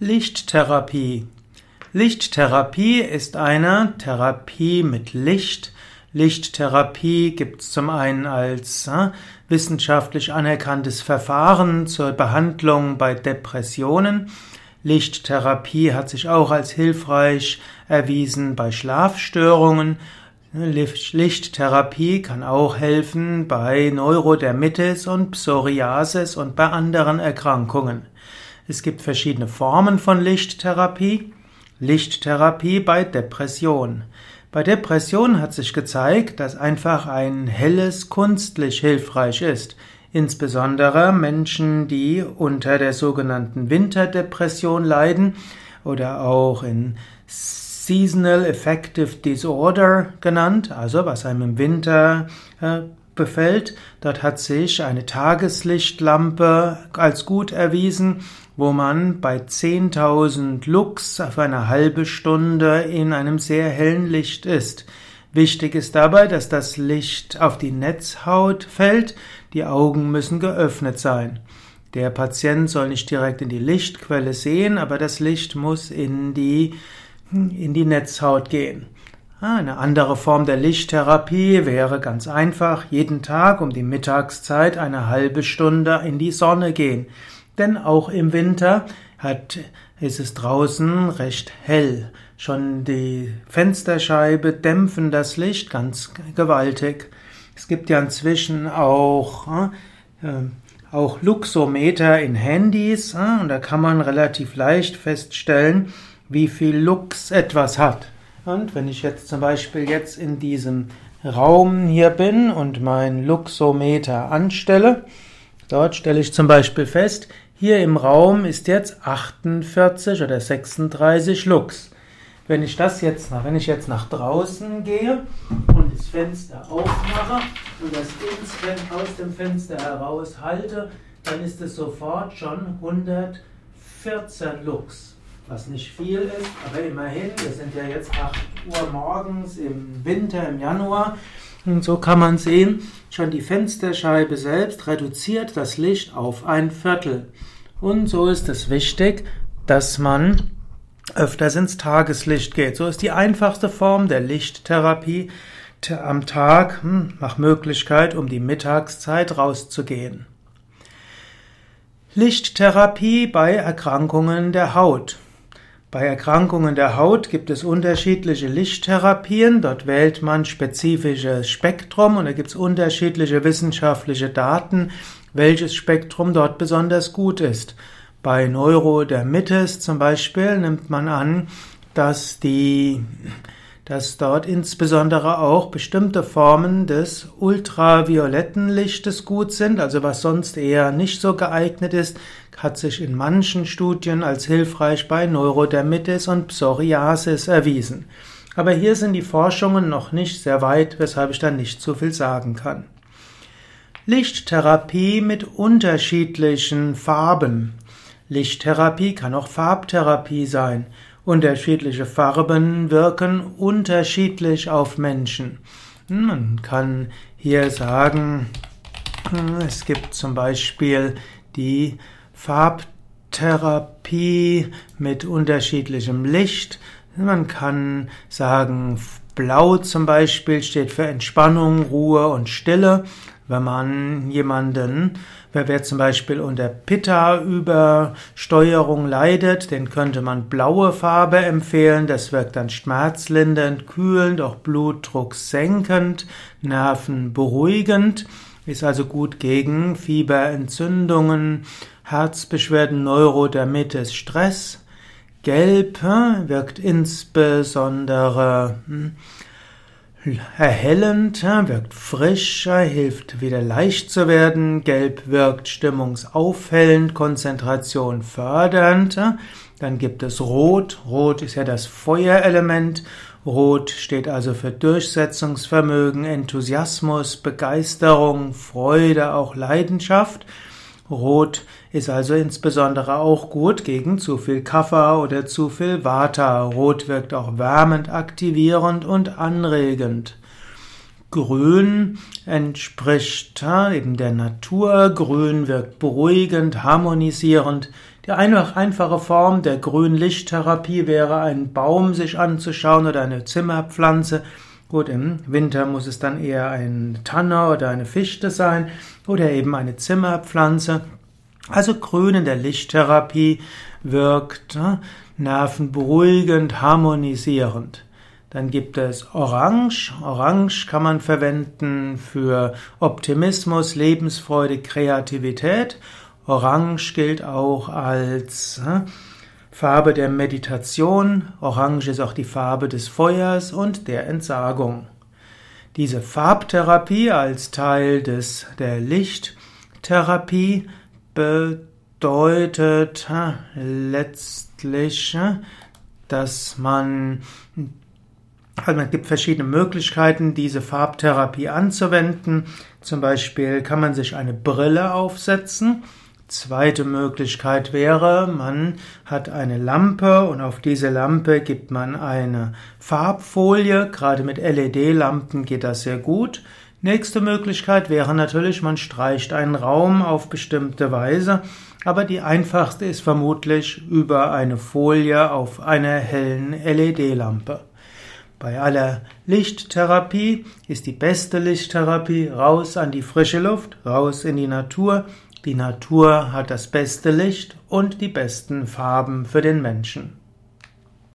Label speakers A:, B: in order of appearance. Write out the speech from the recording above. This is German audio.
A: Lichttherapie. Lichttherapie ist eine Therapie mit Licht. Lichttherapie gibt es zum einen als äh, wissenschaftlich anerkanntes Verfahren zur Behandlung bei Depressionen. Lichttherapie hat sich auch als hilfreich erwiesen bei Schlafstörungen. Lichttherapie kann auch helfen bei Neurodermitis und Psoriasis und bei anderen Erkrankungen. Es gibt verschiedene Formen von Lichttherapie. Lichttherapie bei Depression. Bei Depression hat sich gezeigt, dass einfach ein helles Kunstlicht hilfreich ist. Insbesondere Menschen, die unter der sogenannten Winterdepression leiden oder auch in Seasonal Affective Disorder genannt, also was einem im Winter äh, befällt. Dort hat sich eine Tageslichtlampe als gut erwiesen, wo man bei 10.000 Lux auf eine halbe Stunde in einem sehr hellen Licht ist. Wichtig ist dabei, dass das Licht auf die Netzhaut fällt, die Augen müssen geöffnet sein. Der Patient soll nicht direkt in die Lichtquelle sehen, aber das Licht muss in die, in die Netzhaut gehen. Eine andere Form der Lichttherapie wäre ganz einfach, jeden Tag um die Mittagszeit eine halbe Stunde in die Sonne gehen. Denn auch im Winter hat, ist es draußen recht hell. Schon die Fensterscheibe dämpfen das Licht ganz gewaltig. Es gibt ja inzwischen auch, äh, auch Luxometer in Handys äh, und da kann man relativ leicht feststellen, wie viel Lux etwas hat. Und wenn ich jetzt zum Beispiel jetzt in diesem Raum hier bin und mein Luxometer anstelle, dort stelle ich zum Beispiel fest, hier im Raum ist jetzt 48 oder 36 Lux. Wenn ich das jetzt, wenn ich jetzt nach draußen gehe und das Fenster aufmache und das aus dem Fenster heraus halte, dann ist es sofort schon 114 Lux was nicht viel ist, aber immerhin, wir sind ja jetzt 8 Uhr morgens im Winter, im Januar, und so kann man sehen, schon die Fensterscheibe selbst reduziert das Licht auf ein Viertel. Und so ist es wichtig, dass man öfters ins Tageslicht geht. So ist die einfachste Form der Lichttherapie am Tag hm, nach Möglichkeit, um die Mittagszeit rauszugehen. Lichttherapie bei Erkrankungen der Haut. Bei Erkrankungen der Haut gibt es unterschiedliche Lichttherapien. Dort wählt man spezifisches Spektrum und da gibt es unterschiedliche wissenschaftliche Daten, welches Spektrum dort besonders gut ist. Bei Neurodermitis zum Beispiel nimmt man an, dass die dass dort insbesondere auch bestimmte Formen des ultravioletten Lichtes gut sind, also was sonst eher nicht so geeignet ist, hat sich in manchen Studien als hilfreich bei Neurodermitis und Psoriasis erwiesen. Aber hier sind die Forschungen noch nicht sehr weit, weshalb ich da nicht so viel sagen kann. Lichttherapie mit unterschiedlichen Farben. Lichttherapie kann auch Farbtherapie sein. Unterschiedliche Farben wirken unterschiedlich auf Menschen. Man kann hier sagen, es gibt zum Beispiel die Farbtherapie mit unterschiedlichem Licht. Man kann sagen, Blau zum Beispiel steht für Entspannung, Ruhe und Stille. Wenn man jemanden, wer zum Beispiel unter Pitta-Übersteuerung leidet, den könnte man blaue Farbe empfehlen. Das wirkt dann schmerzlindernd, kühlend, auch Blutdruck senkend, Nerven beruhigend, ist also gut gegen Fieberentzündungen, Herzbeschwerden, Neurodermitis, Stress. Gelb wirkt insbesondere hm, erhellend, wirkt frischer, hilft wieder leicht zu werden. Gelb wirkt stimmungsaufhellend, Konzentration fördernd. Dann gibt es Rot. Rot ist ja das Feuerelement. Rot steht also für Durchsetzungsvermögen, Enthusiasmus, Begeisterung, Freude, auch Leidenschaft. Rot ist also insbesondere auch gut gegen zu viel Kaffer oder zu viel Vata. Rot wirkt auch wärmend, aktivierend und anregend. Grün entspricht eben der Natur. Grün wirkt beruhigend, harmonisierend. Die einfache Form der Grünlichttherapie wäre, einen Baum sich anzuschauen oder eine Zimmerpflanze. Gut, im Winter muss es dann eher ein Tanne oder eine Fichte sein oder eben eine Zimmerpflanze. Also Grün in der Lichttherapie wirkt ne, nervenberuhigend, harmonisierend. Dann gibt es Orange. Orange kann man verwenden für Optimismus, Lebensfreude, Kreativität. Orange gilt auch als ne, Farbe der Meditation. Orange ist auch die Farbe des Feuers und der Entsagung. Diese Farbtherapie als Teil des, der Lichttherapie bedeutet letztlich, dass man also es gibt verschiedene Möglichkeiten, diese Farbtherapie anzuwenden. Zum Beispiel kann man sich eine Brille aufsetzen. Zweite Möglichkeit wäre, man hat eine Lampe und auf diese Lampe gibt man eine Farbfolie. Gerade mit LED-Lampen geht das sehr gut. Nächste Möglichkeit wäre natürlich, man streicht einen Raum auf bestimmte Weise, aber die einfachste ist vermutlich über eine Folie auf einer hellen LED-Lampe. Bei aller Lichttherapie ist die beste Lichttherapie raus an die frische Luft, raus in die Natur. Die Natur hat das beste Licht und die besten Farben für den Menschen.